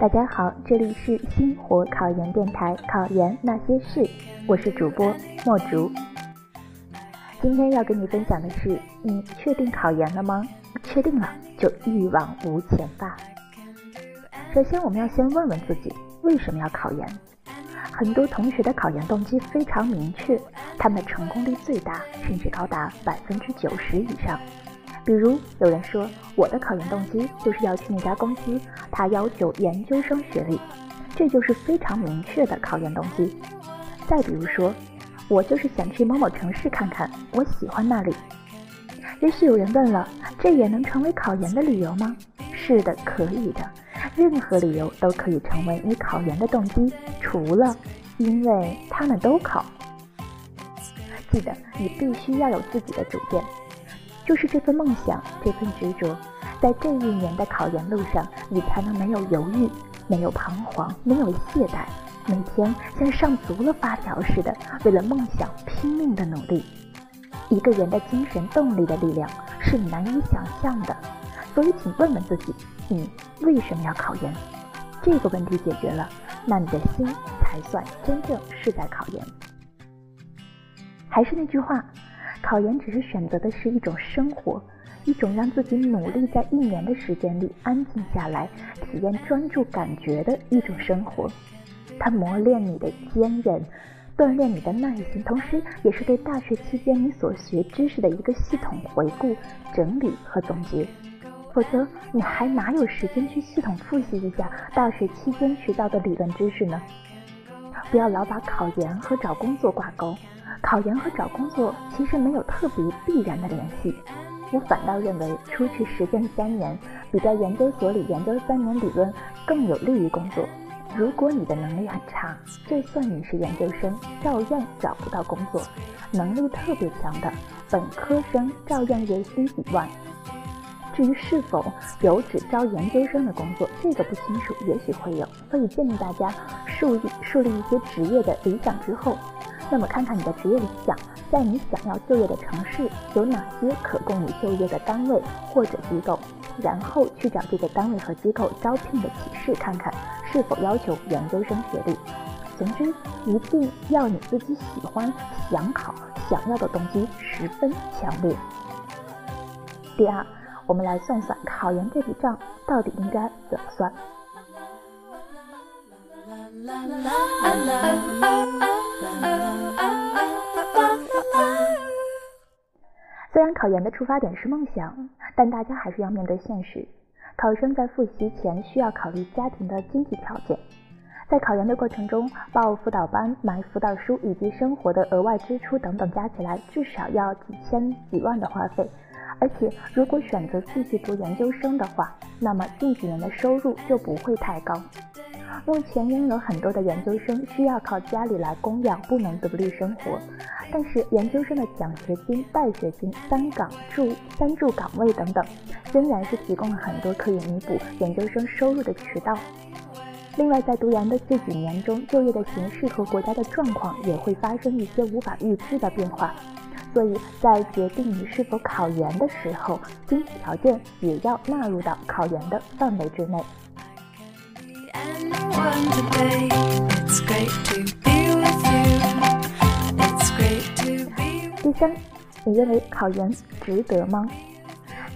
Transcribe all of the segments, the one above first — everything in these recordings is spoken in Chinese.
大家好，这里是星火考研电台《考研那些事》，我是主播墨竹。今天要跟你分享的是，你确定考研了吗？确定了就一往无前吧。首先，我们要先问问自己，为什么要考研？很多同学的考研动机非常明确，他们的成功率最大，甚至高达百分之九十以上。比如有人说，我的考研动机就是要去那家公司，他要求研究生学历，这就是非常明确的考研动机。再比如说，我就是想去某某城市看看，我喜欢那里。也许有人问了，这也能成为考研的理由吗？是的，可以的，任何理由都可以成为你考研的动机，除了因为他们都考。记得，你必须要有自己的主见。就是这份梦想，这份执着，在这一年的考研路上，你才能没有犹豫，没有彷徨，没有懈怠，每天像上足了发条似的，为了梦想拼命的努力。一个人的精神动力的力量是难以想象的，所以请问问自己，你为什么要考研？这个问题解决了，那你的心才算真正是在考研。还是那句话。考研只是选择的是一种生活，一种让自己努力在一年的时间里安静下来，体验专注感觉的一种生活。它磨练你的坚韧，锻炼你的耐心，同时也是对大学期间你所学知识的一个系统回顾、整理和总结。否则，你还哪有时间去系统复习一下大学期间学到的理论知识呢？不要老把考研和找工作挂钩。考研和找工作其实没有特别必然的联系，我反倒认为出去实践三年，比在研究所里研究三年理论更有利于工作。如果你的能力很差，就算你是研究生，照样找不到工作；能力特别强的本科生，照样月薪几万。至于是否有只招研究生的工作，这个不清楚，也许会有。所以建议大家树立树立一些职业的理想之后。那么看看你的职业理想，在你想要就业的城市有哪些可供你就业的单位或者机构，然后去找这个单位和机构招聘的启事，看看是否要求研究生学历。总之，一定要你自己喜欢、想考、想要的动机十分强烈。第二，我们来算算考研这笔账到底应该怎么算。虽然考研的出发点是梦想，但大家还是要面对现实。考生在复习前需要考虑家庭的经济条件，在考研的过程中，报辅导班、买辅导书以及生活的额外支出等等，加起来至少要几千几万的花费。而且，如果选择继续读研究生的话，那么近几年的收入就不会太高。目前拥有很多的研究生需要靠家里来供养，不能独立生活。但是研究生的奖学金、带学金、三岗助、三助岗位等等，仍然是提供了很多可以弥补研究生收入的渠道。另外，在读研的这几年中，就业的形势和国家的状况也会发生一些无法预知的变化，所以在决定你是否考研的时候，经济条件也要纳入到考研的范围之内。第三，你认为考研值得吗？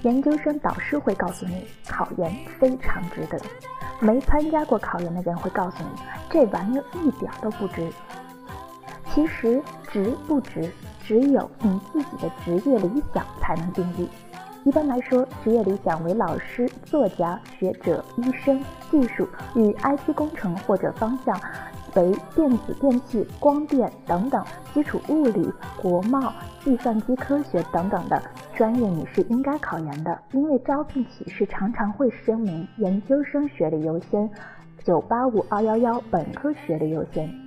研究生导师会告诉你，考研非常值得。没参加过考研的人会告诉你，这玩意儿一点都不值。其实，值不值，只有你自己的职业理想才能定义。一般来说，职业理想为老师、作家、学者、医生、技术与 IT 工程或者方向为电子、电器、光电等等基础物理、国贸、计算机科学等等的专业，你是应该考研的。因为招聘启事常常会声明研究生学历优先，985、211本科学历优先。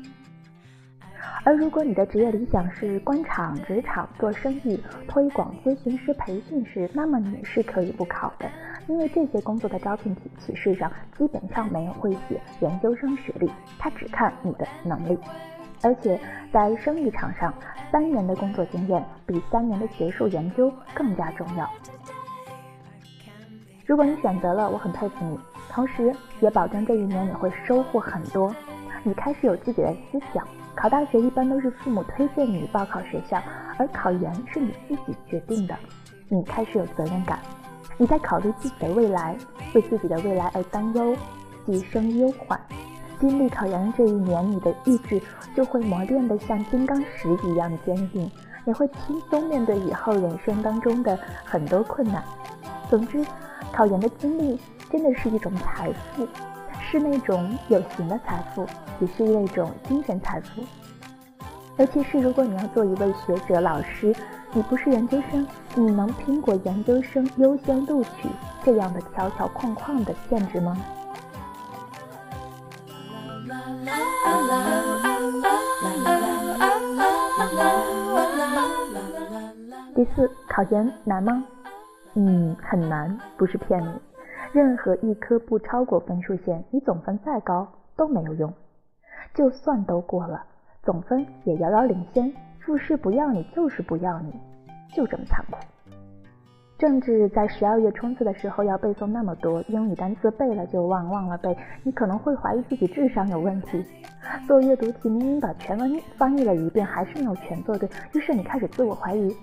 而如果你的职业理想是官场、职场、做生意、推广、咨询师、培训师，那么你是可以不考的，因为这些工作的招聘启启事上基本上没有会写研究生学历，他只看你的能力。而且在生意场上，三年的工作经验比三年的学术研究更加重要。如果你选择了，我很佩服你，同时也保证这一年你会收获很多。你开始有自己的思想。考大学一般都是父母推荐你报考学校，而考研是你自己决定的。你开始有责任感，你在考虑自己的未来，为自己的未来而担忧，既生忧患。经历考研这一年，你的意志就会磨练得像金刚石一样坚定，你会轻松面对以后人生当中的很多困难。总之，考研的经历真的是一种财富，是那种有形的财富，也是那种精神财富。尤其是如果你要做一位学者、老师，你不是研究生，你能拼过研究生优先录取这样的条条框框的限制吗？第四，考研难吗？嗯，很难，不是骗你。任何一科不超过分数线，你总分再高都没有用。就算都过了，总分也遥遥领先。复试不要你就是不要你，就这么残酷。政治在十二月冲刺的时候要背诵那么多英语单词，背了就忘，忘了背，你可能会怀疑自己智商有问题。做阅读题，明明把全文翻译了一遍，还是没有全做对，于是你开始自我怀疑。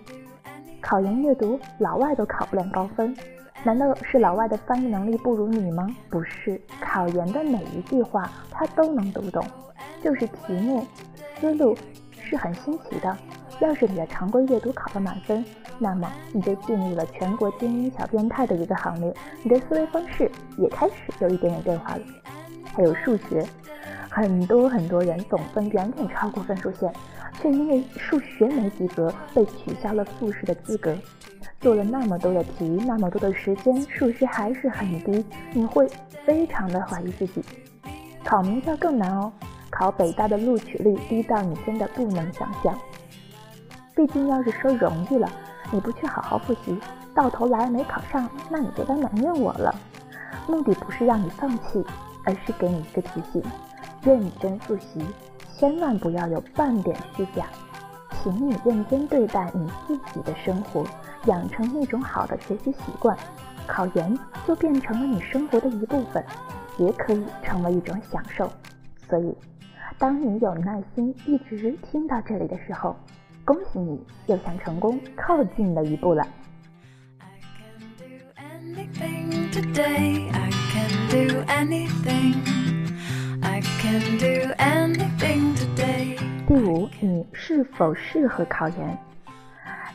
考研阅读，老外都考不了高分，难道是老外的翻译能力不如你吗？不是，考研的每一句话他都能读懂，就是题目思路是很新奇的。要是你的常规阅读考了满分。那么你就进入了全国精英小变态的一个行列，你的思维方式也开始有一点点变化了。还有数学，很多很多人总分远远超过分数线，却因为数学没及格被取消了复试的资格。做了那么多的题，那么多的时间，数学还是很低，你会非常的怀疑自己。考名校更难哦，考北大的录取率低到你真的不能想象。毕竟要是说容易了。你不去好好复习，到头来没考上，那你就该埋怨我了。目的不是让你放弃，而是给你一个提醒：认真复习，千万不要有半点虚假。请你认真对待你自己的生活，养成一种好的学习习惯。考研就变成了你生活的一部分，也可以成为一种享受。所以，当你有耐心一直听到这里的时候，恭喜你，又向成功靠近了一步了。第五，你是否适合考研？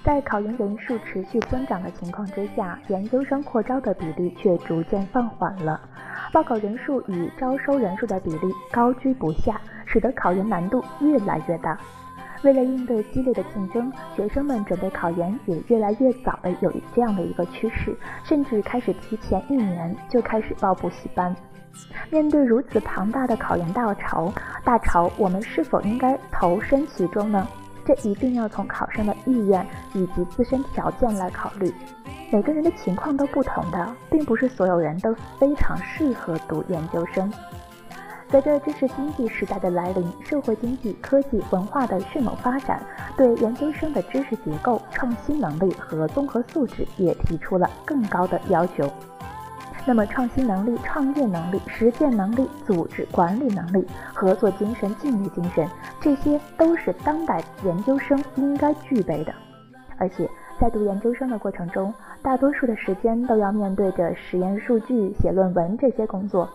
在考研人数持续增长的情况之下，研究生扩招的比例却逐渐放缓了，报考人数与招收人数的比例高居不下，使得考研难度越来越大。为了应对激烈的竞争，学生们准备考研也越来越早的有这样的一个趋势，甚至开始提前一年就开始报补习班。面对如此庞大的考研大潮，大潮我们是否应该投身其中呢？这一定要从考生的意愿以及自身条件来考虑。每个人的情况都不同的，并不是所有人都非常适合读研究生。随着知识经济时代的来临，社会经济、科技、文化的迅猛发展，对研究生的知识结构、创新能力和综合素质也提出了更高的要求。那么，创新能力、创业能力、实践能力、组织管理能力、合作精神、敬业精神，这些都是当代研究生应该具备的。而且，在读研究生的过程中，大多数的时间都要面对着实验数据、写论文这些工作。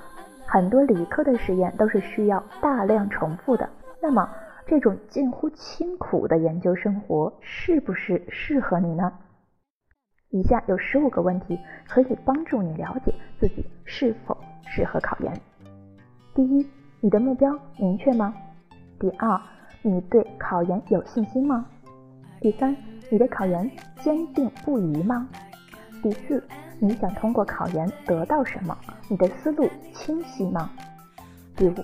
很多理科的实验都是需要大量重复的，那么这种近乎清苦的研究生活是不是适合你呢？以下有十五个问题可以帮助你了解自己是否适合考研。第一，你的目标明确吗？第二，你对考研有信心吗？第三，你的考研坚定不移吗？第四。你想通过考研得到什么？你的思路清晰吗？第五，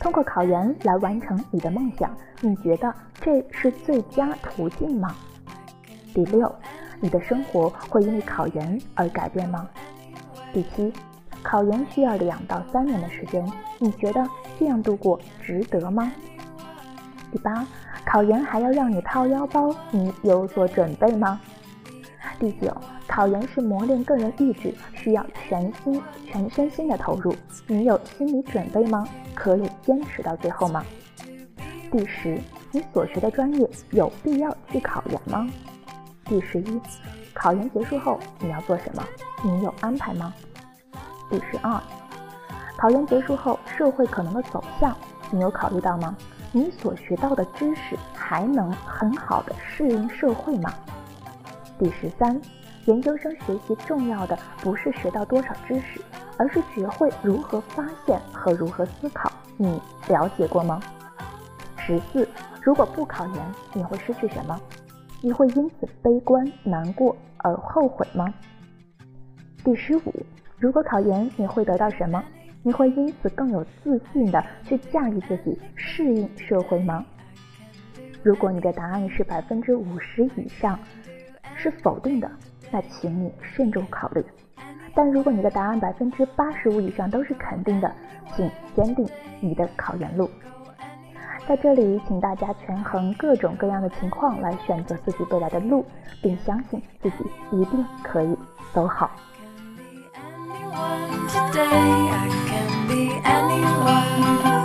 通过考研来完成你的梦想，你觉得这是最佳途径吗？第六，你的生活会因为考研而改变吗？第七，考研需要两到三年的时间，你觉得这样度过值得吗？第八，考研还要让你掏腰包，你有所准备吗？第九，考研是磨练个人意志，需要全心全身心的投入。你有心理准备吗？可以坚持到最后吗？第十，你所学的专业有必要去考研吗？第十一，考研结束后你要做什么？你有安排吗？第十二，考研结束后社会可能的走向，你有考虑到吗？你所学到的知识还能很好的适应社会吗？第十三，研究生学习重要的不是学到多少知识，而是学会如何发现和如何思考。你了解过吗？十四，如果不考研，你会失去什么？你会因此悲观难过而后悔吗？第十五，如果考研，你会得到什么？你会因此更有自信的去驾驭自己，适应社会吗？如果你的答案是百分之五十以上。是否定的，那请你慎重考虑。但如果你的答案百分之八十五以上都是肯定的，请坚定你的考研路。在这里，请大家权衡各种各样的情况来选择自己未来的路，并相信自己一定可以走好。Today, I can be anyone.